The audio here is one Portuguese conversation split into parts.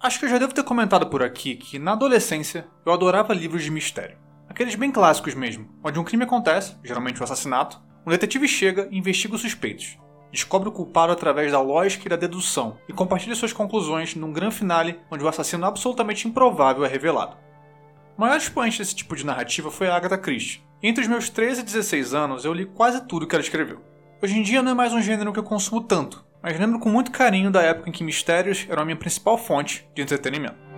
Acho que eu já devo ter comentado por aqui que, na adolescência, eu adorava livros de mistério. Aqueles bem clássicos mesmo, onde um crime acontece, geralmente um assassinato, um detetive chega e investiga os suspeitos, descobre o culpado através da lógica e da dedução e compartilha suas conclusões num grande finale onde o assassino absolutamente improvável é revelado. O maior expoente desse tipo de narrativa foi a Agatha Christie. Entre os meus 13 e 16 anos eu li quase tudo que ela escreveu. Hoje em dia não é mais um gênero que eu consumo tanto, mas lembro com muito carinho da época em que mistérios eram a minha principal fonte de entretenimento.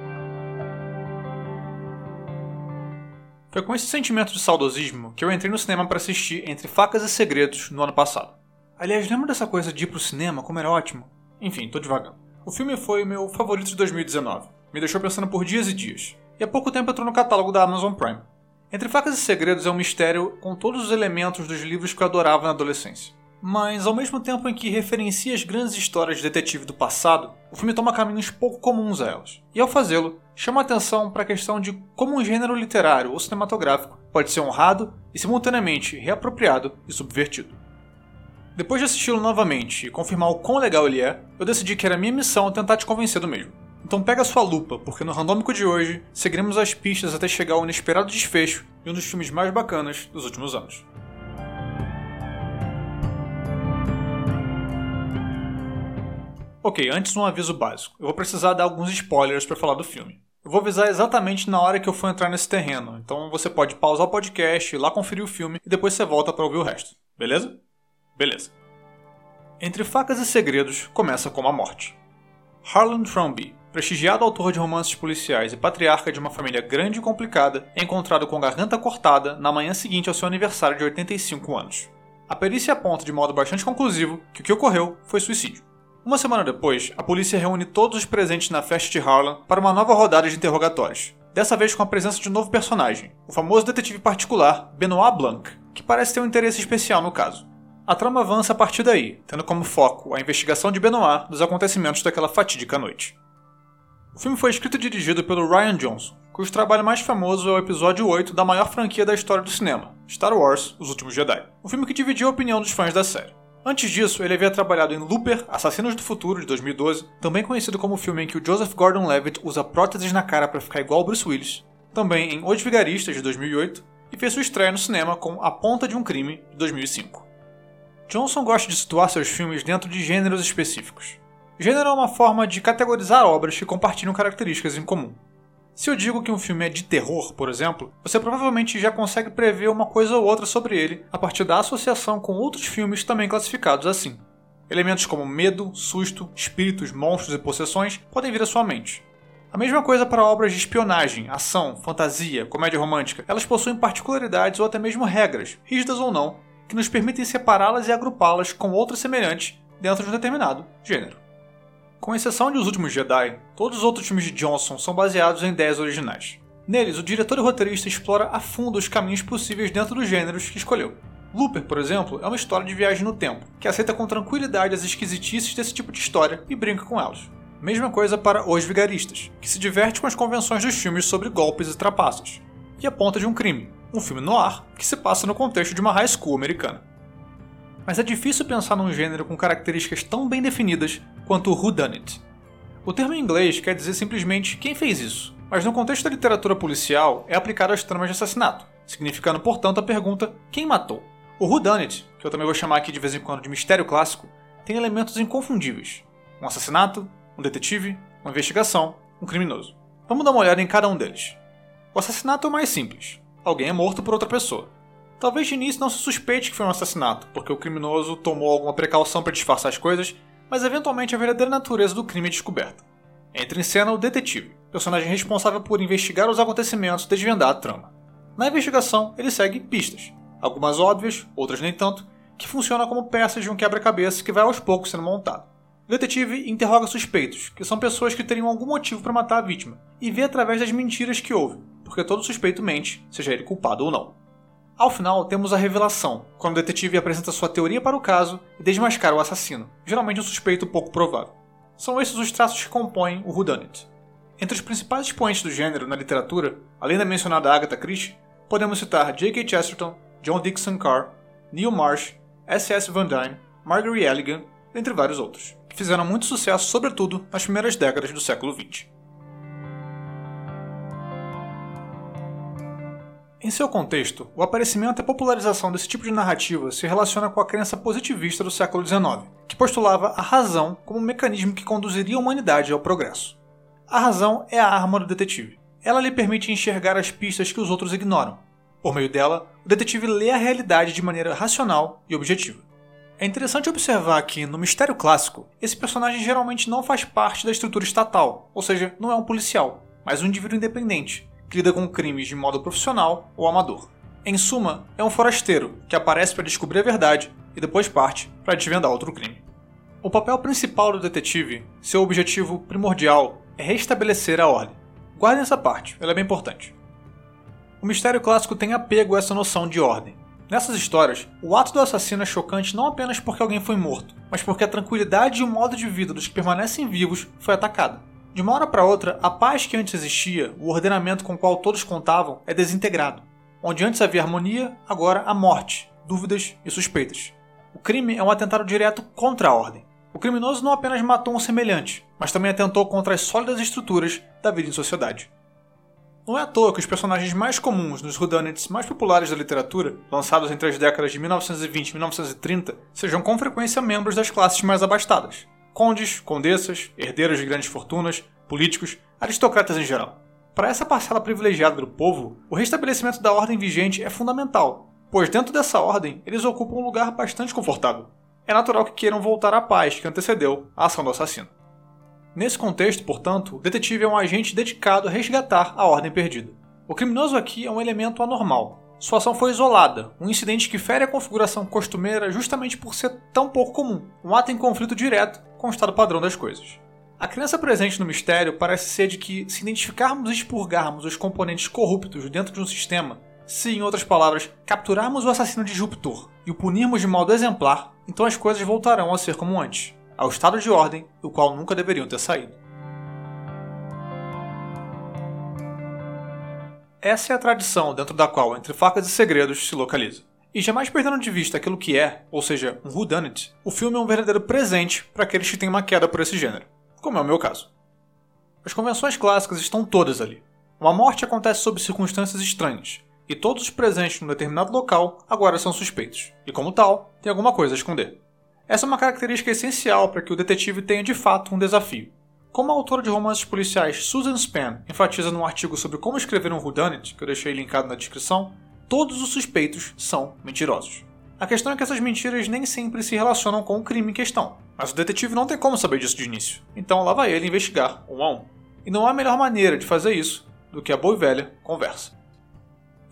Foi com esse sentimento de saudosismo que eu entrei no cinema para assistir Entre Facas e Segredos no ano passado. Aliás, lembro dessa coisa de ir pro cinema, como era ótimo? Enfim, tô devagar. O filme foi meu favorito de 2019. Me deixou pensando por dias e dias. E há pouco tempo entrou no catálogo da Amazon Prime. Entre Facas e Segredos é um mistério com todos os elementos dos livros que eu adorava na adolescência. Mas, ao mesmo tempo em que referencia as grandes histórias de detetive do passado, o filme toma caminhos pouco comuns a elas. E ao fazê-lo, chama atenção para a questão de como um gênero literário ou cinematográfico pode ser honrado e simultaneamente reapropriado e subvertido. Depois de assisti-lo novamente e confirmar o quão legal ele é, eu decidi que era minha missão tentar te convencer do mesmo. Então pega sua lupa, porque no randômico de hoje seguiremos as pistas até chegar ao inesperado desfecho de um dos filmes mais bacanas dos últimos anos. Ok, antes um aviso básico. Eu vou precisar dar alguns spoilers para falar do filme. Eu vou avisar exatamente na hora que eu for entrar nesse terreno, então você pode pausar o podcast, ir lá conferir o filme e depois você volta para ouvir o resto. Beleza? Beleza. Entre Facas e Segredos começa com a morte. Harlan Trumby, prestigiado autor de romances policiais e patriarca de uma família grande e complicada, é encontrado com garganta cortada na manhã seguinte ao seu aniversário de 85 anos. A perícia aponta de modo bastante conclusivo que o que ocorreu foi suicídio. Uma semana depois, a polícia reúne todos os presentes na festa de Harlan para uma nova rodada de interrogatórios. Dessa vez com a presença de um novo personagem, o famoso detetive particular Benoit Blanc, que parece ter um interesse especial no caso. A trama avança a partir daí, tendo como foco a investigação de Benoit dos acontecimentos daquela fatídica noite. O filme foi escrito e dirigido pelo Ryan Johnson, cujo trabalho mais famoso é o episódio 8 da maior franquia da história do cinema, Star Wars Os Últimos Jedi, um filme que dividiu a opinião dos fãs da série. Antes disso, ele havia trabalhado em Looper, Assassinos do Futuro, de 2012, também conhecido como o filme em que o Joseph Gordon-Levitt usa próteses na cara para ficar igual Bruce Willis, também em Os Vigaristas, de 2008, e fez sua estreia no cinema com A Ponta de um Crime, de 2005. Johnson gosta de situar seus filmes dentro de gêneros específicos. Gênero é uma forma de categorizar obras que compartilham características em comum. Se eu digo que um filme é de terror, por exemplo, você provavelmente já consegue prever uma coisa ou outra sobre ele a partir da associação com outros filmes também classificados assim. Elementos como medo, susto, espíritos, monstros e possessões podem vir à sua mente. A mesma coisa para obras de espionagem, ação, fantasia, comédia romântica. Elas possuem particularidades ou até mesmo regras, rígidas ou não, que nos permitem separá-las e agrupá-las com outras semelhantes dentro de um determinado gênero. Com exceção de Os Últimos Jedi, todos os outros filmes de Johnson são baseados em ideias originais. Neles, o diretor e roteirista explora a fundo os caminhos possíveis dentro dos gêneros que escolheu. Looper, por exemplo, é uma história de viagem no tempo, que aceita com tranquilidade as esquisitices desse tipo de história e brinca com elas. Mesma coisa para Os Vigaristas, que se diverte com as convenções dos filmes sobre golpes e trapaças. E A Ponta de um Crime, um filme noir que se passa no contexto de uma high school americana mas é difícil pensar num gênero com características tão bem definidas quanto o whodunit. O termo em inglês quer dizer simplesmente quem fez isso, mas no contexto da literatura policial é aplicado às tramas de assassinato, significando portanto a pergunta quem matou. O whodunit, que eu também vou chamar aqui de vez em quando de mistério clássico, tem elementos inconfundíveis: um assassinato, um detetive, uma investigação, um criminoso. Vamos dar uma olhada em cada um deles. O assassinato é o mais simples. Alguém é morto por outra pessoa. Talvez de início não se suspeite que foi um assassinato, porque o criminoso tomou alguma precaução para disfarçar as coisas, mas eventualmente a verdadeira natureza do crime é descoberta. Entra em cena o detetive, personagem responsável por investigar os acontecimentos e desvendar a trama. Na investigação, ele segue pistas, algumas óbvias, outras nem tanto, que funcionam como peças de um quebra-cabeça que vai aos poucos sendo montado. O detetive interroga suspeitos, que são pessoas que teriam algum motivo para matar a vítima, e vê através das mentiras que houve, porque todo suspeito mente, seja ele culpado ou não. Ao final, temos a revelação, quando o detetive apresenta sua teoria para o caso e desmascara o assassino, geralmente um suspeito pouco provável. São esses os traços que compõem o whodunit. Entre os principais expoentes do gênero na literatura, além da mencionada Agatha Christie, podemos citar J.K. Chesterton, John Dixon Carr, Neil Marsh, S.S. Van Dyne, Marguerite Elligan, entre vários outros, que fizeram muito sucesso sobretudo nas primeiras décadas do século XX. Em seu contexto, o aparecimento e a popularização desse tipo de narrativa se relaciona com a crença positivista do século XIX, que postulava a razão como um mecanismo que conduziria a humanidade ao progresso. A razão é a arma do detetive. Ela lhe permite enxergar as pistas que os outros ignoram. Por meio dela, o detetive lê a realidade de maneira racional e objetiva. É interessante observar que, no mistério clássico, esse personagem geralmente não faz parte da estrutura estatal, ou seja, não é um policial, mas um indivíduo independente, que lida com crimes de modo profissional ou amador. Em suma, é um forasteiro que aparece para descobrir a verdade e depois parte para desvendar outro crime. O papel principal do detetive, seu objetivo primordial, é restabelecer a ordem. Guardem essa parte, ela é bem importante. O mistério clássico tem apego a essa noção de ordem. Nessas histórias, o ato do assassino é chocante não apenas porque alguém foi morto, mas porque a tranquilidade e o modo de vida dos que permanecem vivos foi atacada. De uma hora para outra, a paz que antes existia, o ordenamento com o qual todos contavam, é desintegrado. Onde antes havia harmonia, agora há morte, dúvidas e suspeitas. O crime é um atentado direto contra a ordem. O criminoso não apenas matou um semelhante, mas também atentou contra as sólidas estruturas da vida em sociedade. Não é à toa que os personagens mais comuns nos whodunits mais populares da literatura, lançados entre as décadas de 1920 e 1930, sejam com frequência membros das classes mais abastadas, condes, condessas, herdeiros de grandes fortunas, políticos, aristocratas em geral. Para essa parcela privilegiada do povo, o restabelecimento da ordem vigente é fundamental, pois dentro dessa ordem eles ocupam um lugar bastante confortável. É natural que queiram voltar à paz que antecedeu a ação do assassino. Nesse contexto, portanto, o detetive é um agente dedicado a resgatar a ordem perdida. O criminoso aqui é um elemento anormal, sua ação foi isolada, um incidente que fere a configuração costumeira justamente por ser tão pouco comum, um ato em conflito direto com o estado padrão das coisas. A crença presente no mistério parece ser de que, se identificarmos e expurgarmos os componentes corruptos dentro de um sistema, se, em outras palavras, capturarmos o assassino disruptor e o punirmos de modo exemplar, então as coisas voltarão a ser como antes, ao estado de ordem do qual nunca deveriam ter saído. Essa é a tradição dentro da qual Entre Facas e Segredos se localiza. E jamais perdendo de vista aquilo que é, ou seja, um whodunit, o filme é um verdadeiro presente para aqueles que têm uma queda por esse gênero, como é o meu caso. As convenções clássicas estão todas ali. Uma morte acontece sob circunstâncias estranhas, e todos os presentes num determinado local agora são suspeitos, e como tal, tem alguma coisa a esconder. Essa é uma característica essencial para que o detetive tenha de fato um desafio. Como a autora de romances policiais Susan Span enfatiza num artigo sobre como escrever um whodunit, que eu deixei linkado na descrição, todos os suspeitos são mentirosos. A questão é que essas mentiras nem sempre se relacionam com o crime em questão, mas o detetive não tem como saber disso de início, então lá vai ele investigar um a um. E não há melhor maneira de fazer isso do que a boa e velha conversa.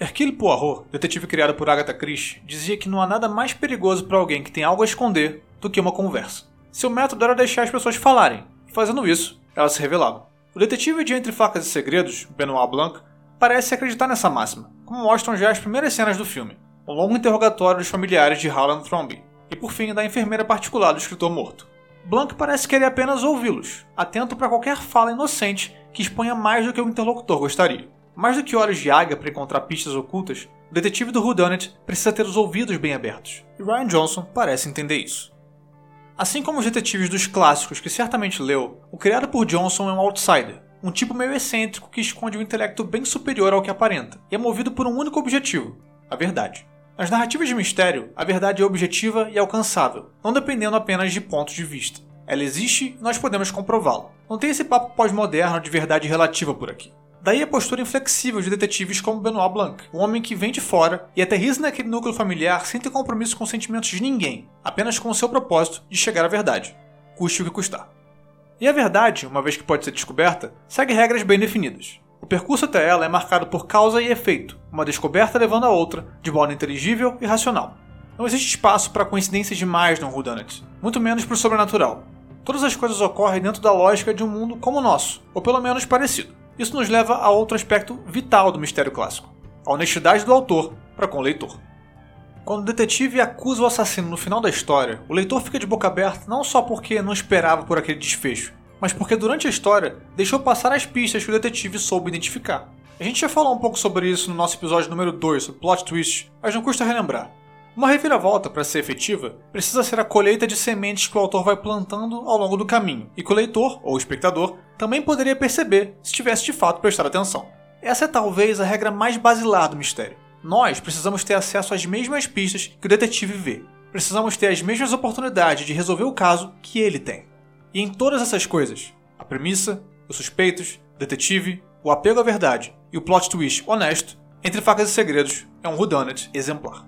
Hercule Poirot, detetive criado por Agatha Christie, dizia que não há nada mais perigoso para alguém que tem algo a esconder do que uma conversa. Seu método era deixar as pessoas falarem, Fazendo isso, ela se revelava. O detetive de Entre Facas e Segredos, Benoit Blanc, parece acreditar nessa máxima, como mostram já as primeiras cenas do filme. Um longo interrogatório dos familiares de Harlan Thrombey, e por fim da enfermeira particular do escritor morto. Blanc parece querer apenas ouvi-los, atento para qualquer fala inocente que exponha mais do que o interlocutor gostaria. Mais do que olhos de águia para encontrar pistas ocultas, o detetive do whodunit precisa ter os ouvidos bem abertos, e Ryan Johnson parece entender isso. Assim como os detetives dos clássicos que certamente leu, o criado por Johnson é um outsider, um tipo meio excêntrico que esconde um intelecto bem superior ao que aparenta, e é movido por um único objetivo: a verdade. Nas narrativas de mistério, a verdade é objetiva e alcançável, não dependendo apenas de pontos de vista. Ela existe e nós podemos comprová-la. Não tem esse papo pós-moderno de verdade relativa por aqui. Daí a postura inflexível de detetives como Benoit Blanc, um homem que vem de fora e aterriza naquele núcleo familiar sem ter compromisso com os sentimentos de ninguém, apenas com o seu propósito de chegar à verdade, custe o que custar. E a verdade, uma vez que pode ser descoberta, segue regras bem definidas. O percurso até ela é marcado por causa e efeito, uma descoberta levando a outra, de modo inteligível e racional. Não existe espaço para coincidências demais no whodunit, muito menos para o sobrenatural. Todas as coisas ocorrem dentro da lógica de um mundo como o nosso, ou pelo menos parecido. Isso nos leva a outro aspecto vital do mistério clássico: a honestidade do autor para com o leitor. Quando o detetive acusa o assassino no final da história, o leitor fica de boca aberta não só porque não esperava por aquele desfecho, mas porque durante a história deixou passar as pistas que o detetive soube identificar. A gente já falou um pouco sobre isso no nosso episódio número 2, sobre plot twist, mas não custa relembrar. Uma reviravolta, para ser efetiva, precisa ser a colheita de sementes que o autor vai plantando ao longo do caminho, e que o leitor, ou espectador, também poderia perceber se tivesse de fato prestado atenção. Essa é talvez a regra mais basilar do mistério. Nós precisamos ter acesso às mesmas pistas que o detetive vê. Precisamos ter as mesmas oportunidades de resolver o caso que ele tem. E em todas essas coisas, a premissa, os suspeitos, o detetive, o apego à verdade e o plot twist honesto, entre facas e segredos, é um whodunit exemplar.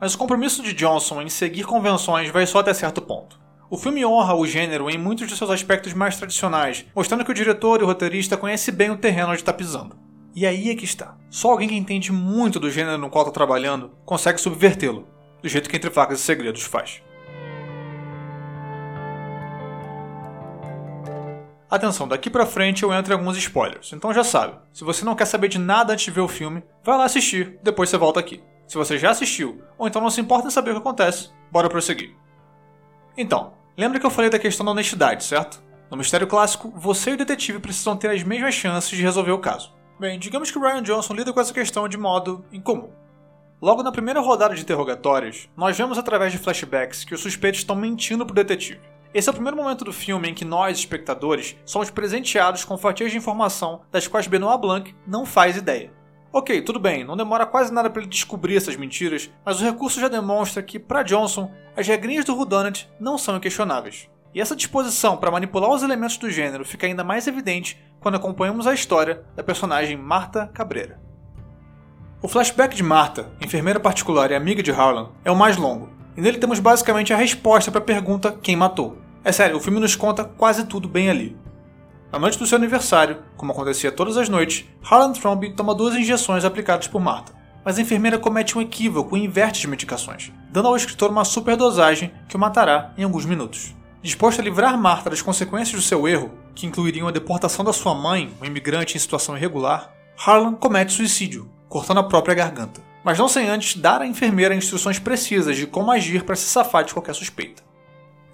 Mas o compromisso de Johnson em seguir convenções vai só até certo ponto. O filme honra o gênero em muitos de seus aspectos mais tradicionais, mostrando que o diretor e o roteirista conhecem bem o terreno onde está pisando. E aí é que está. Só alguém que entende muito do gênero no qual está trabalhando consegue subvertê-lo, do jeito que Entre Facas e Segredos faz. Atenção, daqui pra frente eu entro em alguns spoilers, então já sabe, se você não quer saber de nada antes de ver o filme, vai lá assistir, depois você volta aqui. Se você já assistiu, ou então não se importa em saber o que acontece, bora prosseguir. Então, lembra que eu falei da questão da honestidade, certo? No mistério clássico, você e o detetive precisam ter as mesmas chances de resolver o caso. Bem, digamos que Ryan Johnson lida com essa questão de modo incomum. Logo na primeira rodada de interrogatórios, nós vemos através de flashbacks que os suspeitos estão mentindo pro detetive. Esse é o primeiro momento do filme em que nós, espectadores, somos presenteados com fatias de informação das quais Benoit Blanc não faz ideia. Ok, tudo bem, não demora quase nada para ele descobrir essas mentiras, mas o recurso já demonstra que, para Johnson, as regrinhas do whodunit não são inquestionáveis. E essa disposição para manipular os elementos do gênero fica ainda mais evidente quando acompanhamos a história da personagem Marta Cabreira. O flashback de Marta, enfermeira particular e amiga de Harlan, é o mais longo, e nele temos basicamente a resposta para a pergunta quem matou. É sério, o filme nos conta quase tudo bem ali. Na noite do seu aniversário, como acontecia todas as noites, Harlan Thrombey toma duas injeções aplicadas por Martha. Mas a enfermeira comete um equívoco e inverte as medicações, dando ao escritor uma superdosagem que o matará em alguns minutos. Disposto a livrar Martha das consequências do seu erro, que incluiriam a deportação da sua mãe, um imigrante em situação irregular, Harlan comete suicídio, cortando a própria garganta. Mas não sem antes dar à enfermeira instruções precisas de como agir para se safar de qualquer suspeita.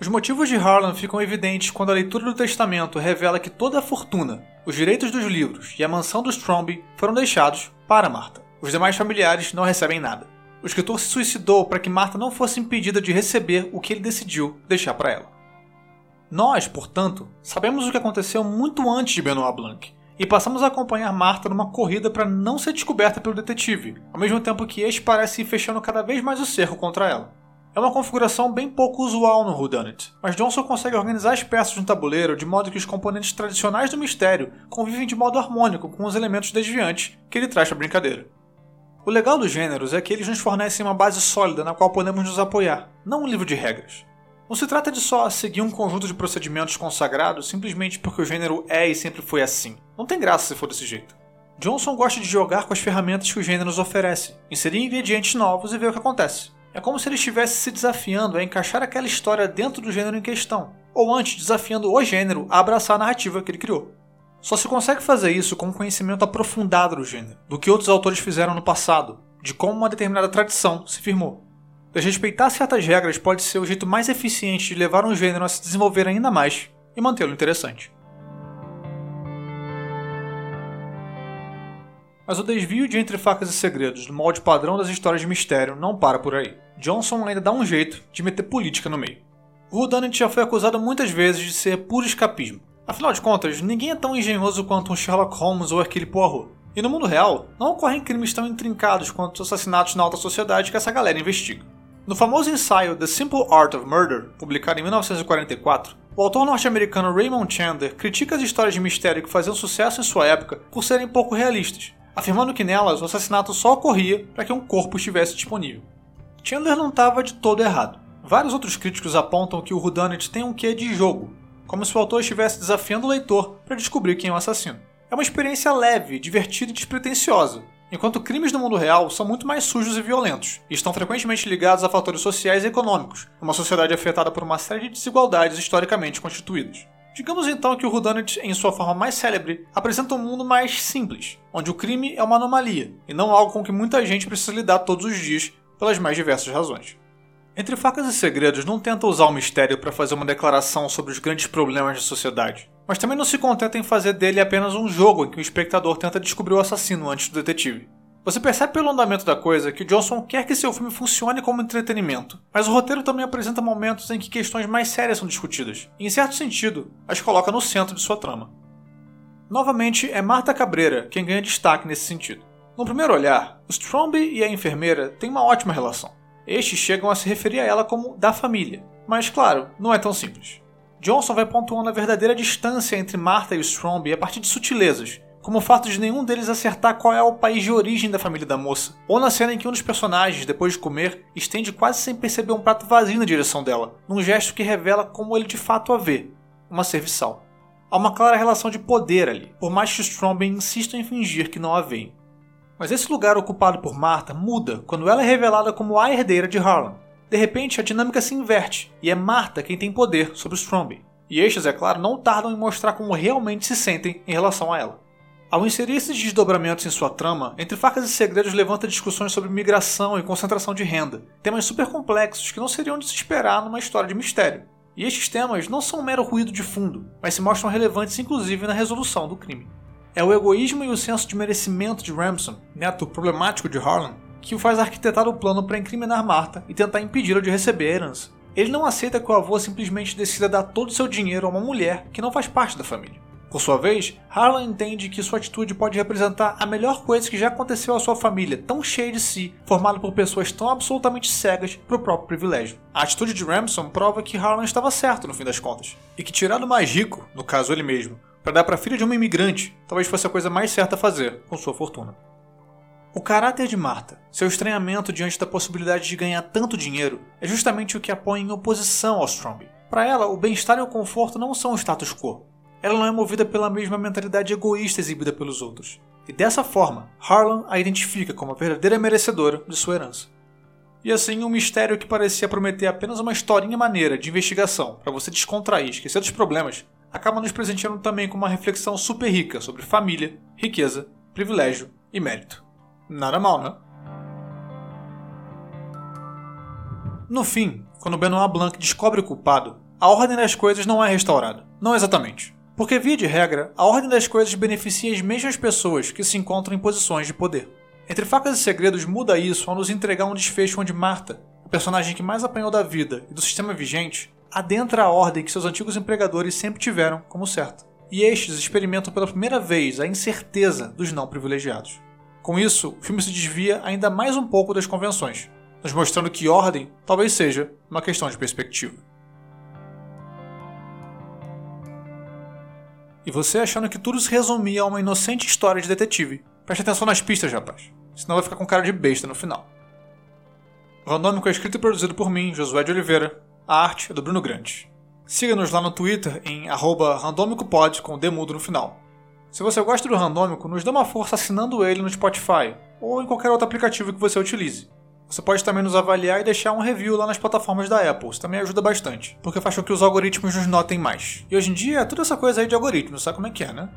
Os motivos de Harlan ficam evidentes quando a leitura do testamento revela que toda a fortuna, os direitos dos livros e a mansão dos Stromby foram deixados para Marta. Os demais familiares não recebem nada. O escritor se suicidou para que Marta não fosse impedida de receber o que ele decidiu deixar para ela. Nós, portanto, sabemos o que aconteceu muito antes de Benoit Blanc e passamos a acompanhar Marta numa corrida para não ser descoberta pelo detetive, ao mesmo tempo que este parece ir fechando cada vez mais o cerco contra ela. É uma configuração bem pouco usual no Whodunit, mas Johnson consegue organizar as peças um tabuleiro de modo que os componentes tradicionais do mistério convivem de modo harmônico com os elementos desviantes que ele traz para a brincadeira. O legal dos gêneros é que eles nos fornecem uma base sólida na qual podemos nos apoiar, não um livro de regras. Não se trata de só seguir um conjunto de procedimentos consagrados simplesmente porque o gênero é e sempre foi assim. Não tem graça se for desse jeito. Johnson gosta de jogar com as ferramentas que o gênero nos oferece, inserir ingredientes novos e ver o que acontece. É como se ele estivesse se desafiando a encaixar aquela história dentro do gênero em questão, ou antes desafiando o gênero a abraçar a narrativa que ele criou. Só se consegue fazer isso com um conhecimento aprofundado do gênero, do que outros autores fizeram no passado, de como uma determinada tradição se firmou. Desrespeitar certas regras pode ser o jeito mais eficiente de levar um gênero a se desenvolver ainda mais e mantê-lo interessante. Mas o desvio de Entre Facas e Segredos do molde padrão das histórias de mistério não para por aí. Johnson ainda dá um jeito de meter política no meio. O Whodunit já foi acusado muitas vezes de ser puro escapismo. Afinal de contas, ninguém é tão engenhoso quanto um Sherlock Holmes ou Hercule Poirot. E no mundo real, não ocorrem crimes tão intrincados quanto os assassinatos na alta sociedade que essa galera investiga. No famoso ensaio The Simple Art of Murder, publicado em 1944, o autor norte-americano Raymond Chandler critica as histórias de mistério que faziam sucesso em sua época por serem pouco realistas, afirmando que nelas o assassinato só ocorria para que um corpo estivesse disponível. Chandler não estava de todo errado. Vários outros críticos apontam que o Whodunit tem um quê de jogo, como se o autor estivesse desafiando o leitor para descobrir quem é o assassino. É uma experiência leve, divertida e despretensiosa, enquanto crimes no mundo real são muito mais sujos e violentos, e estão frequentemente ligados a fatores sociais e econômicos, uma sociedade afetada por uma série de desigualdades historicamente constituídas. Digamos então que o Whodunit, em sua forma mais célebre, apresenta um mundo mais simples, onde o crime é uma anomalia, e não algo com que muita gente precisa lidar todos os dias pelas mais diversas razões. Entre Facas e Segredos não tenta usar o mistério para fazer uma declaração sobre os grandes problemas da sociedade, mas também não se contenta em fazer dele apenas um jogo em que o espectador tenta descobrir o assassino antes do detetive. Você percebe pelo andamento da coisa que o Johnson quer que seu filme funcione como entretenimento, mas o roteiro também apresenta momentos em que questões mais sérias são discutidas, e em certo sentido, as coloca no centro de sua trama. Novamente, é Marta Cabreira quem ganha destaque nesse sentido. No primeiro olhar, o Stromby e a enfermeira têm uma ótima relação. Estes chegam a se referir a ela como da família, mas claro, não é tão simples. Johnson vai pontuando a verdadeira distância entre Martha e o Stromby a partir de sutilezas, como o fato de nenhum deles acertar qual é o país de origem da família da moça, ou na cena em que um dos personagens, depois de comer, estende quase sem perceber um prato vazio na direção dela, num gesto que revela como ele de fato a vê, uma serviçal. Há uma clara relação de poder ali, por mais que os Stromby insistam em fingir que não a veem. Mas esse lugar ocupado por Martha muda quando ela é revelada como a herdeira de Harlan, de repente, a dinâmica se inverte e é Marta quem tem poder sobre os Stromby. E estes, é claro, não tardam em mostrar como realmente se sentem em relação a ela. Ao inserir esses desdobramentos em sua trama, Entre Facas e Segredos levanta discussões sobre migração e concentração de renda, temas super complexos que não seriam de se esperar numa história de mistério. E estes temas não são um mero ruído de fundo, mas se mostram relevantes inclusive na resolução do crime. É o egoísmo e o senso de merecimento de Ramson, neto problemático de Harlan, que o faz arquitetar o plano para incriminar Marta e tentar impedi-la de receber a herança. Ele não aceita que o avô simplesmente decida dar todo o seu dinheiro a uma mulher que não faz parte da família. Por sua vez, Harlan entende que sua atitude pode representar a melhor coisa que já aconteceu à sua família, tão cheia de si, formada por pessoas tão absolutamente cegas para o próprio privilégio. A atitude de Ramson prova que Harlan estava certo no fim das contas, e que tirar do mais rico, no caso ele mesmo, para dar para a filha de uma imigrante, talvez fosse a coisa mais certa a fazer com sua fortuna. O caráter de Marta, seu estranhamento diante da possibilidade de ganhar tanto dinheiro, é justamente o que a põe em oposição ao Stromby. Para ela, o bem-estar e o conforto não são o status quo. Ela não é movida pela mesma mentalidade egoísta exibida pelos outros. E dessa forma, Harlan a identifica como a verdadeira merecedora de sua herança. E assim, um mistério que parecia prometer apenas uma historinha maneira de investigação para você descontrair e esquecer dos problemas, acaba nos presenteando também com uma reflexão super rica sobre família, riqueza, privilégio e mérito. Nada mal, né? No fim, quando Benoit Blanc descobre o culpado, a ordem das coisas não é restaurada. Não exatamente. Porque, via de regra, a ordem das coisas beneficia as mesmas pessoas que se encontram em posições de poder. Entre Facas e Segredos muda isso ao nos entregar um desfecho onde Marta, o personagem que mais apanhou da vida e do sistema vigente, adentra a ordem que seus antigos empregadores sempre tiveram como certa. E estes experimentam pela primeira vez a incerteza dos não privilegiados. Com isso, o filme se desvia ainda mais um pouco das convenções, nos mostrando que ordem talvez seja uma questão de perspectiva. E você achando que tudo se resumia a uma inocente história de detetive. Preste atenção nas pistas, rapaz. Senão vai ficar com cara de besta no final. Randômico é escrito e produzido por mim, Josué de Oliveira. A arte é do Bruno Grande. Siga-nos lá no Twitter em randômicopod com o demudo no final. Se você gosta do Randômico, nos dê uma força assinando ele no Spotify ou em qualquer outro aplicativo que você utilize. Você pode também nos avaliar e deixar um review lá nas plataformas da Apple, isso também ajuda bastante, porque faz com que os algoritmos nos notem mais. E hoje em dia é toda essa coisa aí de algoritmos, sabe como é que é, né?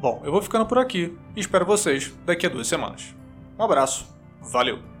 Bom, eu vou ficando por aqui e espero vocês daqui a duas semanas. Um abraço, valeu!